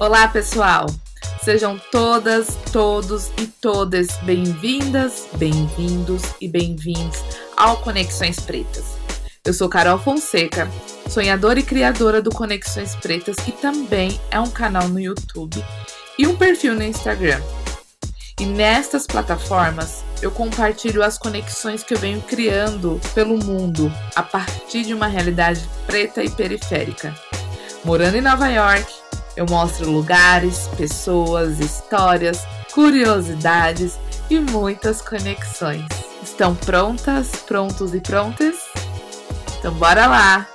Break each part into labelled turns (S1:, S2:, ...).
S1: Olá, pessoal! Sejam todas, todos e todas bem-vindas, bem-vindos e bem-vindos ao Conexões Pretas. Eu sou Carol Fonseca, sonhadora e criadora do Conexões Pretas, que também é um canal no YouTube e um perfil no Instagram. E nestas plataformas eu compartilho as conexões que eu venho criando pelo mundo a partir de uma realidade preta e periférica. Morando em Nova York, eu mostro lugares, pessoas, histórias, curiosidades e muitas conexões. Estão prontas, prontos e prontas? Então bora lá!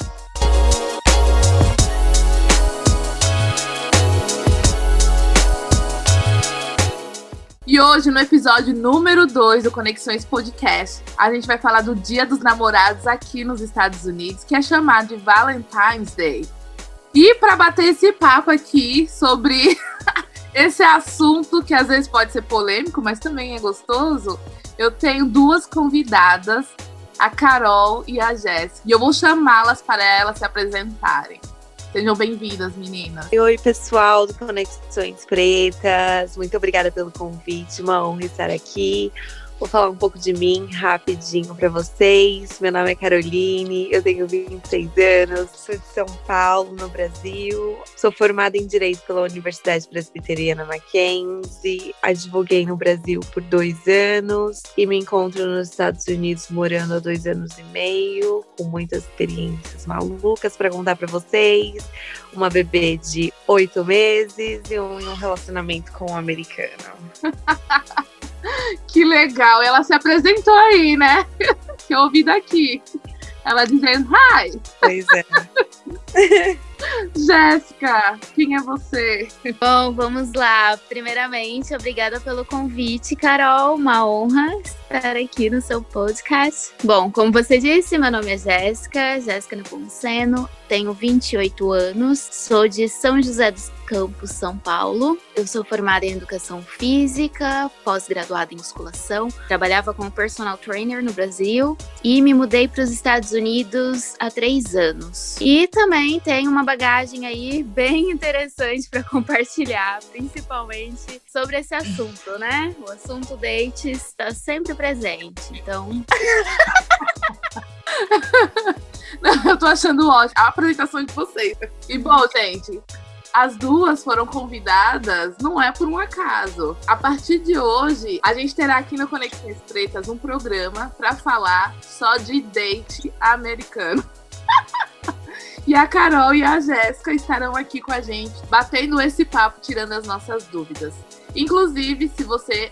S1: E hoje, no episódio número 2 do Conexões Podcast, a gente vai falar do Dia dos Namorados aqui nos Estados Unidos, que é chamado de Valentine's Day. E para bater esse papo aqui sobre esse assunto que às vezes pode ser polêmico, mas também é gostoso, eu tenho duas convidadas, a Carol e a Jéssica, e eu vou chamá-las para elas se apresentarem. Sejam bem-vindas, meninas.
S2: Oi, pessoal do Conexões Pretas. Muito obrigada pelo convite, uma honra estar aqui. Vou falar um pouco de mim rapidinho para vocês. Meu nome é Caroline, eu tenho 26 anos, sou de São Paulo, no Brasil. Sou formada em Direito pela Universidade Presbiteriana Mackenzie. Advoguei no Brasil por dois anos e me encontro nos Estados Unidos morando há dois anos e meio, com muitas experiências malucas para contar para vocês. Uma bebê de oito meses e um, um relacionamento com um americano.
S1: que legal. Ela se apresentou aí, né? que eu ouvi daqui. Ela dizendo hi.
S2: Pois é.
S1: Jéssica, quem é você?
S3: Bom, vamos lá. Primeiramente, obrigada pelo convite, Carol. Uma honra estar aqui no seu podcast. Bom, como você disse, meu nome é Jéssica, Jéssica Nepomuceno, tenho 28 anos, sou de São José dos Campos, São Paulo. Eu sou formada em Educação Física, pós-graduada em Musculação, trabalhava como personal trainer no Brasil e me mudei para os Estados Unidos há três anos. E também tenho uma bagagem aí bem interessante para compartilhar, principalmente sobre esse assunto, né? O assunto dates está sempre presente, então.
S1: Não, eu tô achando ótimo a apresentação de vocês. E bom, gente, as duas foram convidadas não é por um acaso. A partir de hoje, a gente terá aqui no Conexões Pretas um programa para falar só de date americano. E a Carol e a Jéssica estarão aqui com a gente, batendo esse papo, tirando as nossas dúvidas. Inclusive, se você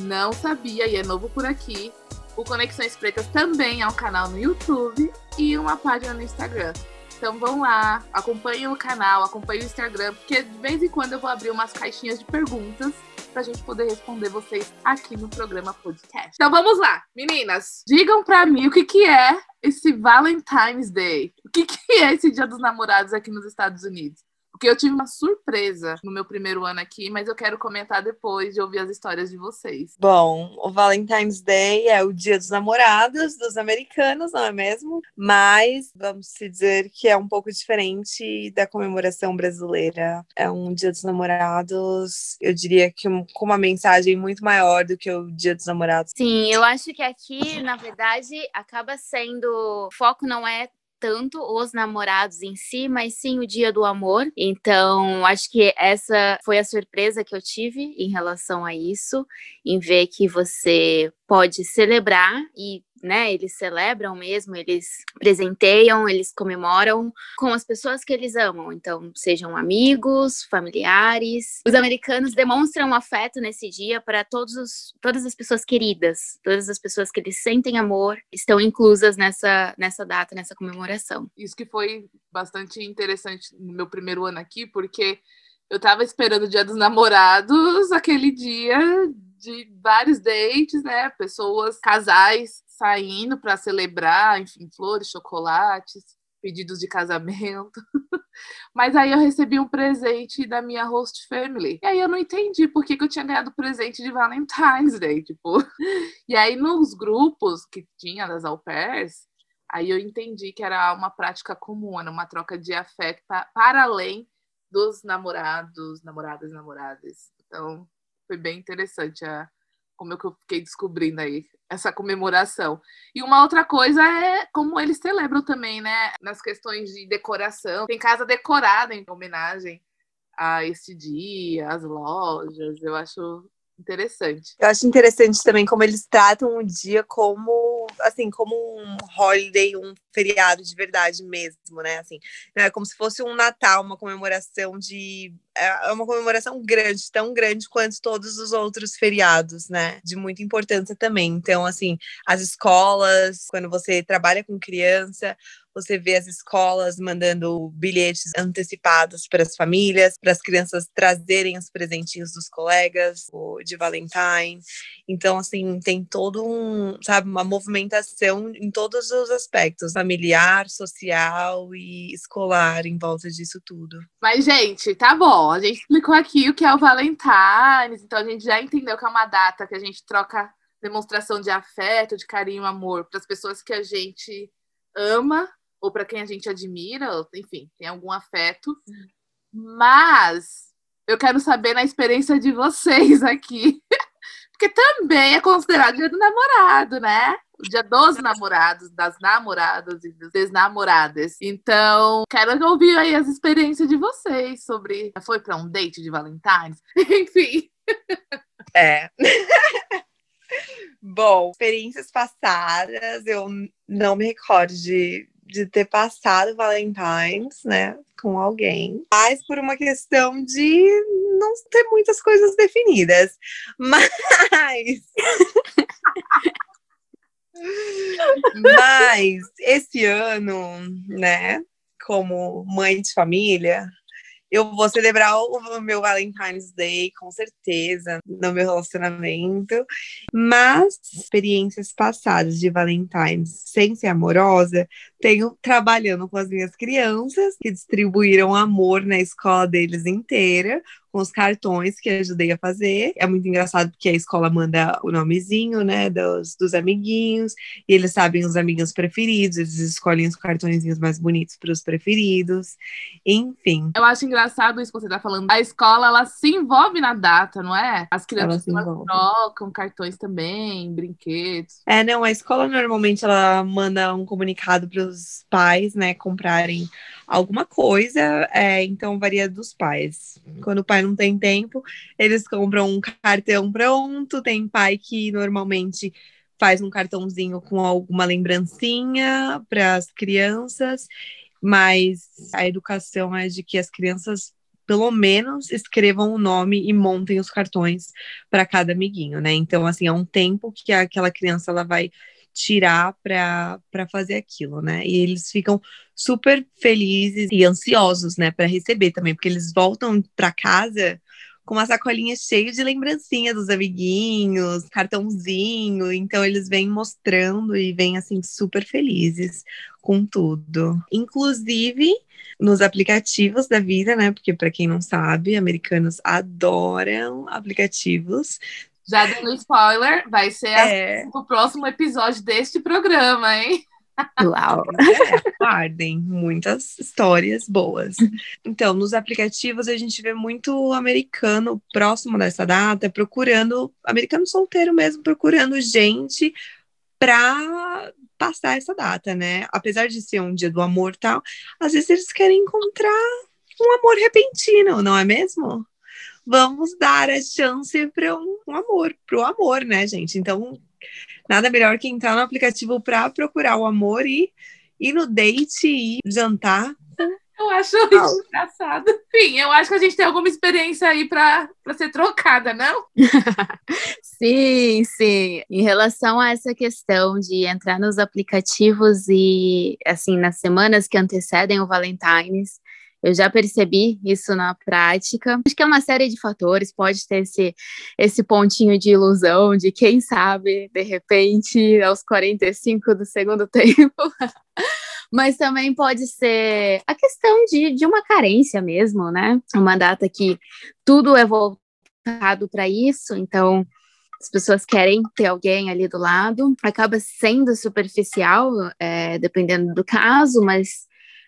S1: não sabia e é novo por aqui, o Conexões Pretas também é um canal no YouTube e uma página no Instagram. Então vão lá, acompanhem o canal, acompanhem o Instagram, porque de vez em quando eu vou abrir umas caixinhas de perguntas pra gente poder responder vocês aqui no programa podcast. Então vamos lá, meninas, digam pra mim o que que é esse Valentine's Day. O que que é esse Dia dos Namorados aqui nos Estados Unidos? Porque eu tive uma surpresa no meu primeiro ano aqui, mas eu quero comentar depois de ouvir as histórias de vocês.
S2: Bom, o Valentine's Day é o dia dos namorados dos americanos, não é mesmo? Mas vamos dizer que é um pouco diferente da comemoração brasileira. É um dia dos namorados, eu diria que com uma mensagem muito maior do que o dia dos namorados.
S3: Sim, eu acho que aqui, na verdade, acaba sendo. O foco não é tanto os namorados em si, mas sim o dia do amor. Então, acho que essa foi a surpresa que eu tive em relação a isso, em ver que você pode celebrar e né, eles celebram mesmo, eles presenteiam, eles comemoram com as pessoas que eles amam. Então, sejam amigos, familiares. Os americanos demonstram afeto nesse dia para todos os, todas as pessoas queridas, todas as pessoas que eles sentem amor, estão inclusas nessa, nessa data, nessa comemoração.
S1: Isso que foi bastante interessante no meu primeiro ano aqui, porque eu tava esperando o dia dos namorados, aquele dia de vários dates, né? Pessoas, casais saindo para celebrar, enfim, flores, chocolates, pedidos de casamento. Mas aí eu recebi um presente da minha host family. E aí eu não entendi por que, que eu tinha ganhado presente de Valentine's Day, tipo. E aí nos grupos que tinha das au pairs, aí eu entendi que era uma prática comum, era uma troca de afeto para além dos namorados, namoradas, namoradas. Então, foi bem interessante a, como eu fiquei descobrindo aí essa comemoração. E uma outra coisa é como eles celebram também, né? Nas questões de decoração. Tem casa decorada em homenagem a esse dia, as lojas. Eu acho interessante.
S2: Eu acho interessante também como eles tratam o dia como, assim, como um holiday, um feriado de verdade mesmo, né? Assim, é como se fosse um Natal, uma comemoração de é, é uma comemoração grande, tão grande quanto todos os outros feriados, né? De muita importância também. Então, assim, as escolas, quando você trabalha com criança, você vê as escolas mandando bilhetes antecipados para as famílias, para as crianças trazerem os presentinhos dos colegas de Valentine. Então, assim, tem todo um, sabe, uma movimentação em todos os aspectos, familiar, social e escolar em volta disso tudo.
S1: Mas, gente, tá bom. A gente explicou aqui o que é o Valentine's, então a gente já entendeu que é uma data que a gente troca demonstração de afeto, de carinho, amor para as pessoas que a gente ama ou para quem a gente admira, enfim, tem algum afeto. Mas eu quero saber na experiência de vocês aqui. Porque também é considerado dia do namorado, né? O dia dos namorados, das namoradas e das desnamoradas. Então, quero ouvir aí as experiências de vocês sobre. Foi para um date de Valentine's? Enfim.
S2: É. Bom, experiências passadas, eu não me recordo de de ter passado Valentine's, né, com alguém, mas por uma questão de não ter muitas coisas definidas. Mas. mas esse ano, né, como mãe de família, eu vou celebrar o meu Valentine's Day, com certeza, no meu relacionamento. Mas experiências passadas de Valentine's sem ser amorosa, tenho trabalhando com as minhas crianças, que distribuíram amor na escola deles inteira, com os cartões que ajudei a fazer. É muito engraçado porque a escola manda o nomezinho, né, dos, dos amiguinhos, e eles sabem os amigos preferidos, eles escolhem os cartõezinhos mais bonitos para os preferidos. Enfim.
S1: Eu acho engraçado isso que você tá falando. A escola, ela se envolve na data, não é? As crianças trocam cartões também, brinquedos.
S2: É, não, a escola normalmente ela manda um comunicado para os pais, né, comprarem alguma coisa, é, então varia dos pais. Quando o pai não tem tempo, eles compram um cartão pronto. Tem pai que normalmente faz um cartãozinho com alguma lembrancinha para as crianças, mas a educação é de que as crianças pelo menos escrevam o nome e montem os cartões para cada amiguinho, né? Então, assim, é um tempo que aquela criança ela vai tirar para fazer aquilo, né? E eles ficam super felizes e ansiosos, né, para receber também, porque eles voltam para casa com uma sacolinha cheia de lembrancinha dos amiguinhos, cartãozinho, então eles vêm mostrando e vêm assim super felizes com tudo. Inclusive nos aplicativos da vida, né? Porque para quem não sabe, americanos adoram aplicativos.
S1: Já dando spoiler, vai ser é. o próximo episódio deste programa, hein?
S2: Uau! Aguardem muitas histórias boas. Então, nos aplicativos a gente vê muito americano próximo dessa data procurando, americano solteiro mesmo, procurando gente para passar essa data, né? Apesar de ser um dia do amor e tal, às vezes eles querem encontrar um amor repentino, não é mesmo? Vamos dar a chance para um, um, amor, para o amor, né, gente? Então, nada melhor que entrar no aplicativo para procurar o amor e ir no date e jantar.
S1: Eu acho isso engraçado. Enfim, eu acho que a gente tem alguma experiência aí para ser trocada, não?
S3: sim, sim. Em relação a essa questão de entrar nos aplicativos e, assim, nas semanas que antecedem o Valentine's, eu já percebi isso na prática. Acho que é uma série de fatores, pode ter esse, esse pontinho de ilusão de quem sabe, de repente, aos 45 do segundo tempo. Mas também pode ser a questão de, de uma carência mesmo, né? Uma data que tudo é voltado para isso, então as pessoas querem ter alguém ali do lado, acaba sendo superficial, é, dependendo do caso, mas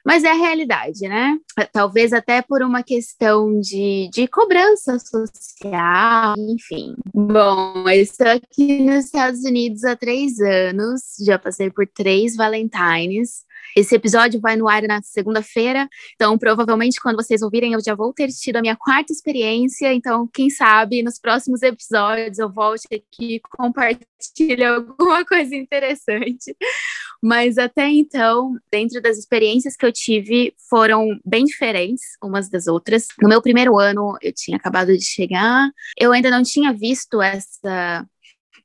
S3: Mas é a realidade, né? Talvez até por uma questão de, de cobrança social, enfim. Bom, eu estou aqui nos Estados Unidos há três anos, já passei por três Valentines. Esse episódio vai no ar na segunda-feira, então provavelmente quando vocês ouvirem eu já vou ter tido a minha quarta experiência, então quem sabe nos próximos episódios eu volte aqui e compartilhe alguma coisa interessante. Mas até então, dentro das experiências que eu tive, foram bem diferentes umas das outras. No meu primeiro ano, eu tinha acabado de chegar, eu ainda não tinha visto essa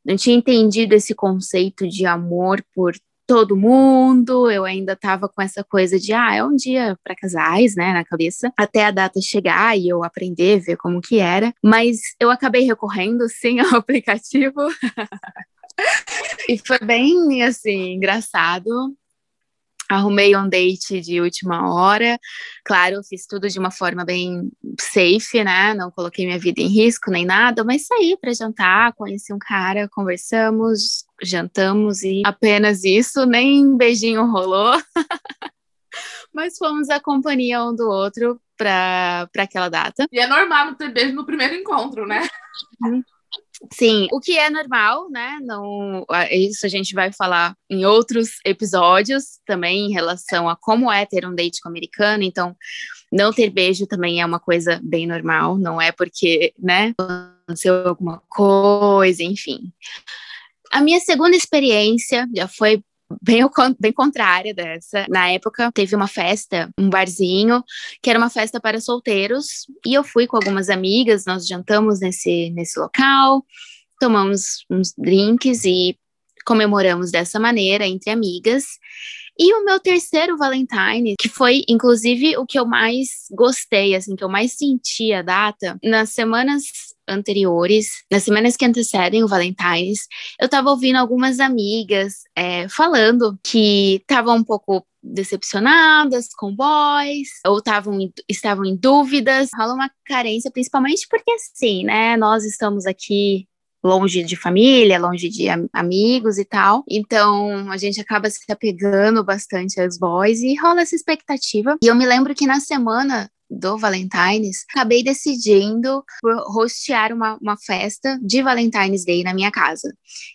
S3: não tinha entendido esse conceito de amor por todo mundo, eu ainda estava com essa coisa de, ah, é um dia para casais, né, na cabeça, até a data chegar e eu aprender, ver como que era, mas eu acabei recorrendo, sim, ao aplicativo, e foi bem, assim, engraçado, arrumei um date de última hora. Claro, fiz tudo de uma forma bem safe, né? Não coloquei minha vida em risco nem nada, mas saí para jantar, conheci um cara, conversamos, jantamos e apenas isso, nem beijinho rolou. mas fomos a companhia um do outro para aquela data.
S1: E é normal não ter beijo no primeiro encontro, né?
S3: Sim, o que é normal, né? Não, isso a gente vai falar em outros episódios também em relação a como é ter um date com americano. Então, não ter beijo também é uma coisa bem normal, não é porque, né, aconteceu alguma coisa, enfim. A minha segunda experiência já foi bem, bem contrária dessa. Na época, teve uma festa, um barzinho, que era uma festa para solteiros, e eu fui com algumas amigas, nós jantamos nesse, nesse local, tomamos uns drinks e comemoramos dessa maneira entre amigas. E o meu terceiro Valentine, que foi inclusive o que eu mais gostei, assim, que eu mais senti a data, nas semanas anteriores, nas semanas que antecedem o Valentine's, eu tava ouvindo algumas amigas é, falando que estavam um pouco decepcionadas com boys, ou tavam, estavam em dúvidas. Rola uma carência, principalmente porque, assim, né, nós estamos aqui longe de família, longe de am amigos e tal. Então a gente acaba se apegando bastante aos boys e rola essa expectativa. E eu me lembro que na semana do Valentine's, acabei decidindo hostear uma, uma festa de Valentine's Day na minha casa.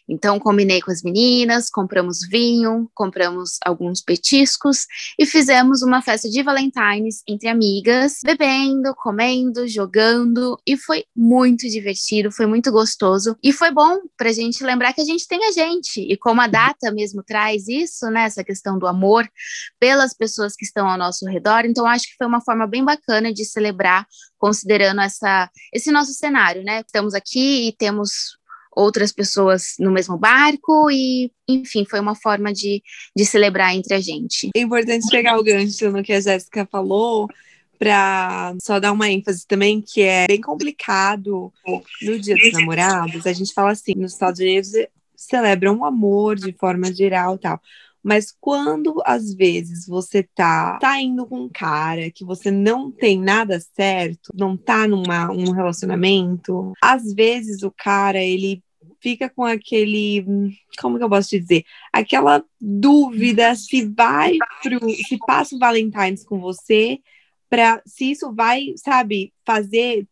S3: Então, combinei com as meninas, compramos vinho, compramos alguns petiscos e fizemos uma festa de Valentine's entre amigas, bebendo, comendo, jogando e foi muito divertido, foi muito gostoso e foi bom pra gente lembrar que a gente tem a gente e como a data mesmo traz isso, né, essa questão do amor pelas pessoas que estão ao nosso redor, então acho que foi uma forma bem bacana bacana de celebrar, considerando essa, esse nosso cenário, né? Estamos aqui e temos outras pessoas no mesmo barco e, enfim, foi uma forma de, de celebrar entre a gente.
S2: É importante pegar o gancho no que a Jéssica falou, para só dar uma ênfase também, que é bem complicado no Dia dos Namorados. A gente fala assim, nos Estados Unidos celebram o amor de forma geral tal. Mas quando às vezes você tá, tá indo com um cara que você não tem nada certo, não tá numa um relacionamento, às vezes o cara ele fica com aquele, como que eu posso te dizer? Aquela dúvida se vai pro, se passa o Valentine's com você, para se isso vai, sabe, fazer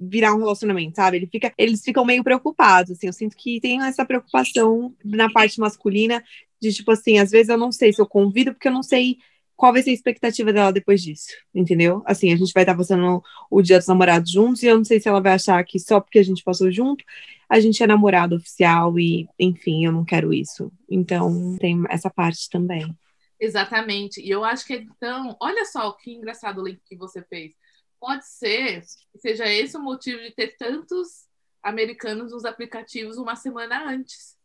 S2: virar um relacionamento, sabe? Ele fica, eles ficam meio preocupados, assim. Eu sinto que tem essa preocupação na parte masculina de tipo assim, às vezes eu não sei se eu convido porque eu não sei qual vai ser a expectativa dela depois disso, entendeu? Assim, a gente vai estar passando o dia dos namorados juntos e eu não sei se ela vai achar que só porque a gente passou junto, a gente é namorado oficial e, enfim, eu não quero isso. Então, tem essa parte também.
S1: Exatamente. E eu acho que então, olha só que engraçado o link que você fez. Pode ser que seja esse o motivo de ter tantos americanos nos aplicativos uma semana antes.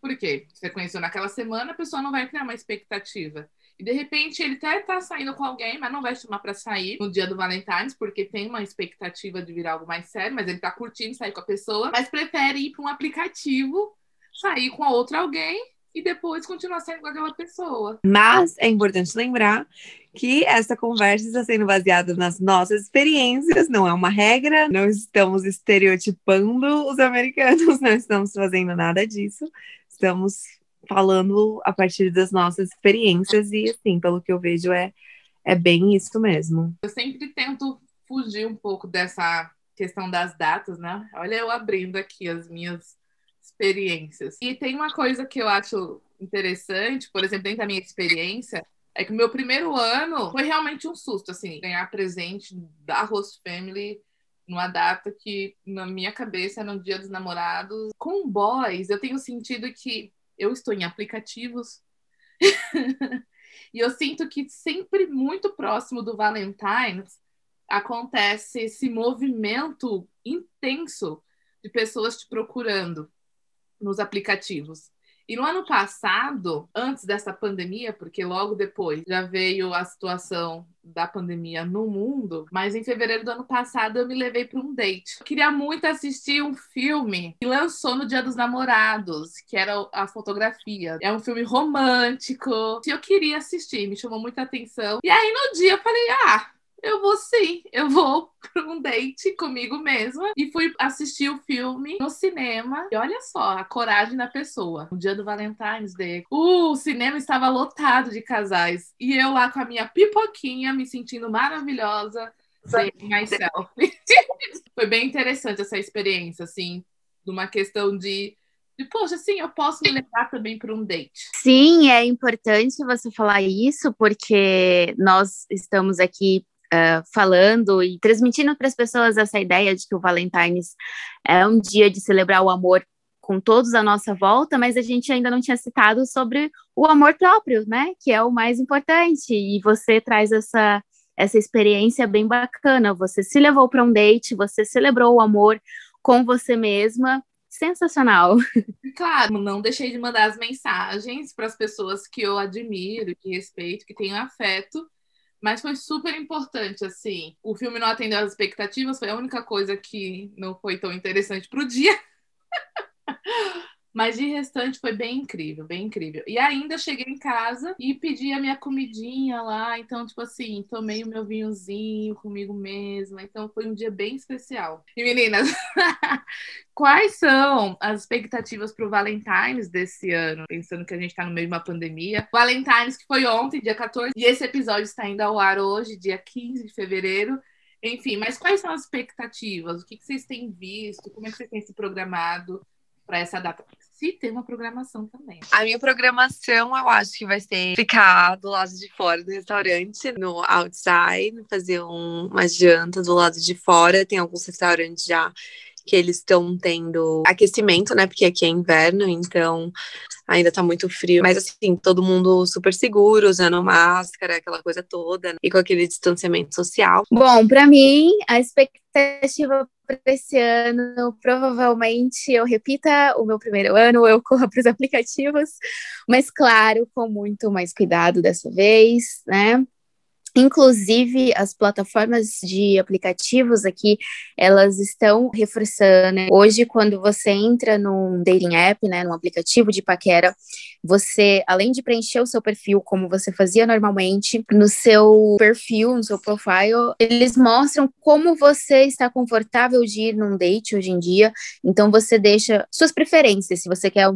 S1: Por quê? Você conheceu naquela semana, a pessoa não vai criar uma expectativa. E de repente ele até tá saindo com alguém, mas não vai chamar para sair no dia do Valentine's, porque tem uma expectativa de virar algo mais sério, mas ele tá curtindo sair com a pessoa, mas prefere ir para um aplicativo, sair com a outra alguém e depois continuar saindo com aquela pessoa.
S2: Mas é importante lembrar que essa conversa está sendo baseada nas nossas experiências, não é uma regra, não estamos estereotipando os americanos, não estamos fazendo nada disso estamos falando a partir das nossas experiências e assim, pelo que eu vejo é é bem isso mesmo.
S1: Eu sempre tento fugir um pouco dessa questão das datas, né? Olha eu abrindo aqui as minhas experiências. E tem uma coisa que eu acho interessante, por exemplo, dentro da minha experiência, é que o meu primeiro ano foi realmente um susto, assim, ganhar presente da Host Family numa data que, na minha cabeça, era um dia dos namorados. Com boys, eu tenho sentido que eu estou em aplicativos e eu sinto que sempre muito próximo do Valentine's acontece esse movimento intenso de pessoas te procurando nos aplicativos. E no ano passado, antes dessa pandemia, porque logo depois já veio a situação da pandemia no mundo, mas em fevereiro do ano passado eu me levei para um date. Eu queria muito assistir um filme que lançou no Dia dos Namorados, que era a fotografia. É um filme romântico. Eu queria assistir, me chamou muita atenção. E aí no dia eu falei: "Ah, eu vou sim, eu vou para um date comigo mesma e fui assistir o filme no cinema. E olha só a coragem da pessoa. No dia do Valentine's Day, o cinema estava lotado de casais e eu lá com a minha pipoquinha, me sentindo maravilhosa. Foi bem interessante essa experiência, assim, de uma questão de poxa, sim, eu posso me levar também para um date.
S3: Sim, é importante você falar isso, porque nós estamos aqui uh, falando e transmitindo para as pessoas essa ideia de que o Valentine's é um dia de celebrar o amor com todos à nossa volta, mas a gente ainda não tinha citado sobre o amor próprio, né? Que é o mais importante. E você traz essa essa experiência bem bacana. Você se levou para um date, você celebrou o amor com você mesma. Sensacional.
S1: Claro, não deixei de mandar as mensagens para as pessoas que eu admiro, que respeito, que tenho afeto mas foi super importante, assim. O filme não atendeu às expectativas, foi a única coisa que não foi tão interessante pro dia. Mas de restante foi bem incrível, bem incrível. E ainda cheguei em casa e pedi a minha comidinha lá. Então, tipo assim, tomei o meu vinhozinho comigo mesma. Então, foi um dia bem especial. E meninas, quais são as expectativas para o Valentine's desse ano? Pensando que a gente está no meio de uma pandemia. Valentine's que foi ontem, dia 14, e esse episódio está indo ao ar hoje, dia 15 de fevereiro. Enfim, mas quais são as expectativas? O que, que vocês têm visto? Como é que vocês têm se programado para essa data? se tem uma programação também.
S2: A minha programação, eu acho que vai ser ficar do lado de fora do restaurante, no outside, fazer um, uma janta do lado de fora. Tem alguns restaurantes já que eles estão tendo aquecimento, né? Porque aqui é inverno, então ainda tá muito frio. Mas assim, todo mundo super seguro, usando máscara, aquela coisa toda, né? e com aquele distanciamento social.
S3: Bom, para mim, a expectativa para esse ano, provavelmente eu repita o meu primeiro ano, eu corra para os aplicativos, mas claro, com muito mais cuidado dessa vez, né? Inclusive, as plataformas de aplicativos aqui, elas estão reforçando. Hoje, quando você entra num dating app, né, num aplicativo de paquera, você, além de preencher o seu perfil como você fazia normalmente, no seu perfil, no seu profile, eles mostram como você está confortável de ir num date hoje em dia. Então, você deixa suas preferências, se você quer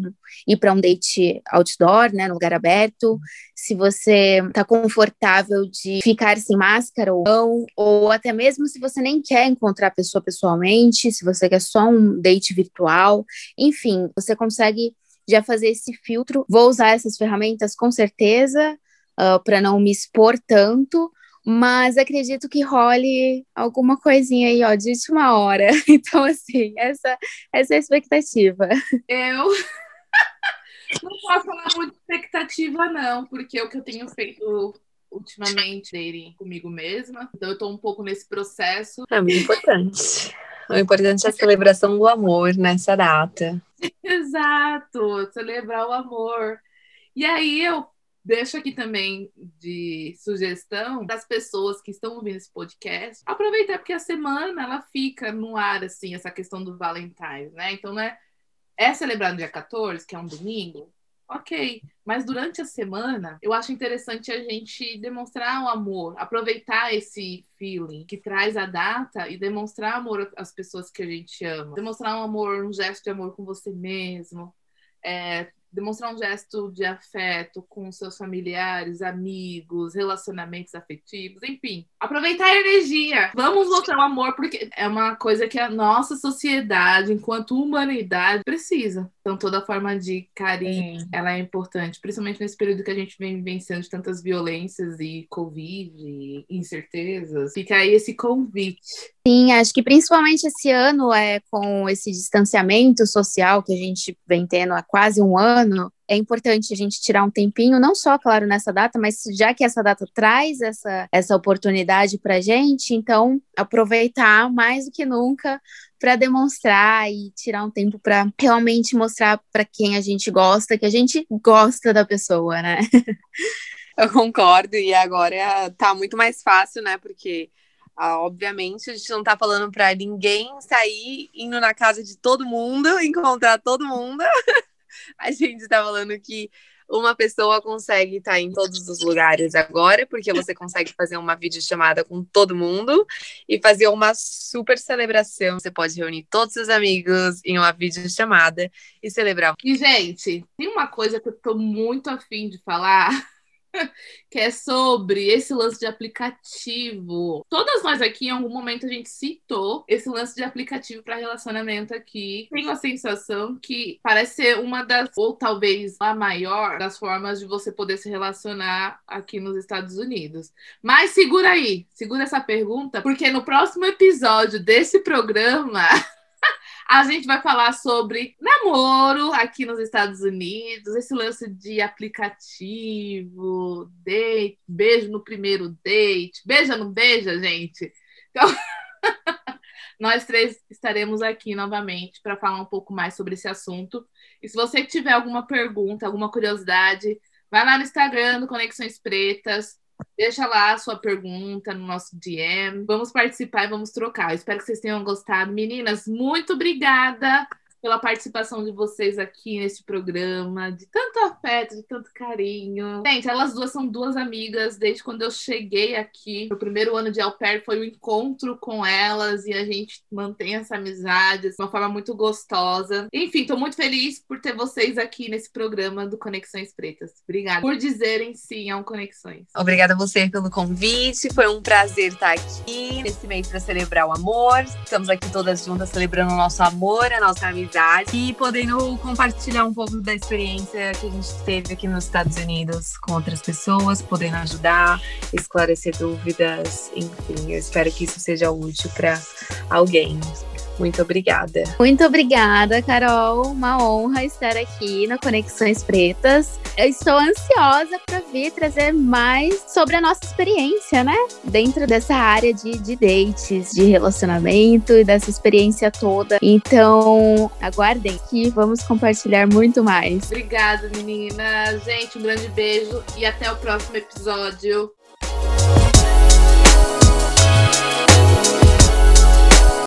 S3: ir para um date outdoor, né, no lugar aberto, se você está confortável de ficar sem máscara ou não, ou até mesmo se você nem quer encontrar a pessoa pessoalmente, se você quer só um date virtual, enfim, você consegue já fazer esse filtro. Vou usar essas ferramentas com certeza uh, para não me expor tanto, mas acredito que role alguma coisinha aí, ó, de última hora. Então, assim, essa, essa é a expectativa.
S1: Eu não posso falar muito de expectativa, não, porque o que eu tenho feito ultimamente dele comigo mesma. Então eu tô um pouco nesse processo.
S2: É muito importante. O importante é a celebração do amor nessa data.
S1: Exato, celebrar o amor. E aí eu deixo aqui também de sugestão das pessoas que estão ouvindo esse podcast, aproveitar porque a semana ela fica no ar assim, essa questão do Valentine's, né? Então, né, é celebrar no dia 14, que é um domingo, ok. Mas durante a semana, eu acho interessante a gente demonstrar o amor, aproveitar esse feeling que traz a data e demonstrar amor às pessoas que a gente ama. Demonstrar um amor, um gesto de amor com você mesmo. É, demonstrar um gesto de afeto com seus familiares, amigos, relacionamentos afetivos, enfim. Aproveitar a energia. Vamos mostrar o amor, porque é uma coisa que a nossa sociedade, enquanto humanidade, precisa. Então, toda forma de carinho, Sim. ela é importante, principalmente nesse período que a gente vem vivenciando de tantas violências e Covid, e incertezas. Fica aí esse convite
S3: Sim, acho que principalmente esse ano, é, com esse distanciamento social que a gente vem tendo há quase um ano, é importante a gente tirar um tempinho, não só, claro, nessa data, mas já que essa data traz essa, essa oportunidade para a gente, então aproveitar mais do que nunca para demonstrar e tirar um tempo para realmente mostrar para quem a gente gosta, que a gente gosta da pessoa, né?
S2: Eu concordo, e agora tá muito mais fácil, né? Porque ah, obviamente, a gente não tá falando para ninguém sair indo na casa de todo mundo, encontrar todo mundo. a gente tá falando que uma pessoa consegue estar tá em todos os lugares agora, porque você consegue fazer uma videochamada com todo mundo e fazer uma super celebração. Você pode reunir todos os amigos em uma videochamada e celebrar.
S1: E, gente, tem uma coisa que eu tô muito afim de falar que é sobre esse lance de aplicativo. Todas nós aqui, em algum momento, a gente citou esse lance de aplicativo para relacionamento aqui. Tenho a sensação que parece ser uma das, ou talvez a maior, das formas de você poder se relacionar aqui nos Estados Unidos. Mas segura aí, segura essa pergunta, porque no próximo episódio desse programa. A gente vai falar sobre namoro aqui nos Estados Unidos, esse lance de aplicativo, date, beijo no primeiro date, beija não beija, gente? Então, nós três estaremos aqui novamente para falar um pouco mais sobre esse assunto. E se você tiver alguma pergunta, alguma curiosidade, vai lá no Instagram do Conexões Pretas, Deixa lá a sua pergunta no nosso DM. Vamos participar e vamos trocar. espero que vocês tenham gostado. Meninas, muito obrigada pela participação de vocês aqui nesse programa, de tanto afeto, de tanto carinho. Gente, elas duas são duas amigas desde quando eu cheguei aqui. O primeiro ano de Au Pair foi o um encontro com elas e a gente mantém essa amizade de uma forma muito gostosa. Enfim, estou muito feliz por ter vocês aqui nesse programa do Conexões Pretas. Obrigada por dizerem sim ao Conexões.
S2: Obrigada a você pelo convite. Foi um prazer estar aqui nesse mês para celebrar o amor. Estamos aqui todas juntas celebrando o nosso amor, a nossa amizade e podendo compartilhar um pouco da experiência que a gente teve aqui nos Estados Unidos com outras pessoas, podendo ajudar, esclarecer dúvidas, enfim, eu espero que isso seja útil para alguém. Muito obrigada.
S3: Muito obrigada, Carol. Uma honra estar aqui no Conexões Pretas. Eu estou ansiosa para vir trazer mais sobre a nossa experiência, né? Dentro dessa área de, de dates, de relacionamento e dessa experiência toda. Então, aguardem que vamos compartilhar muito mais.
S1: Obrigada, meninas. Gente, um grande beijo e até o próximo episódio.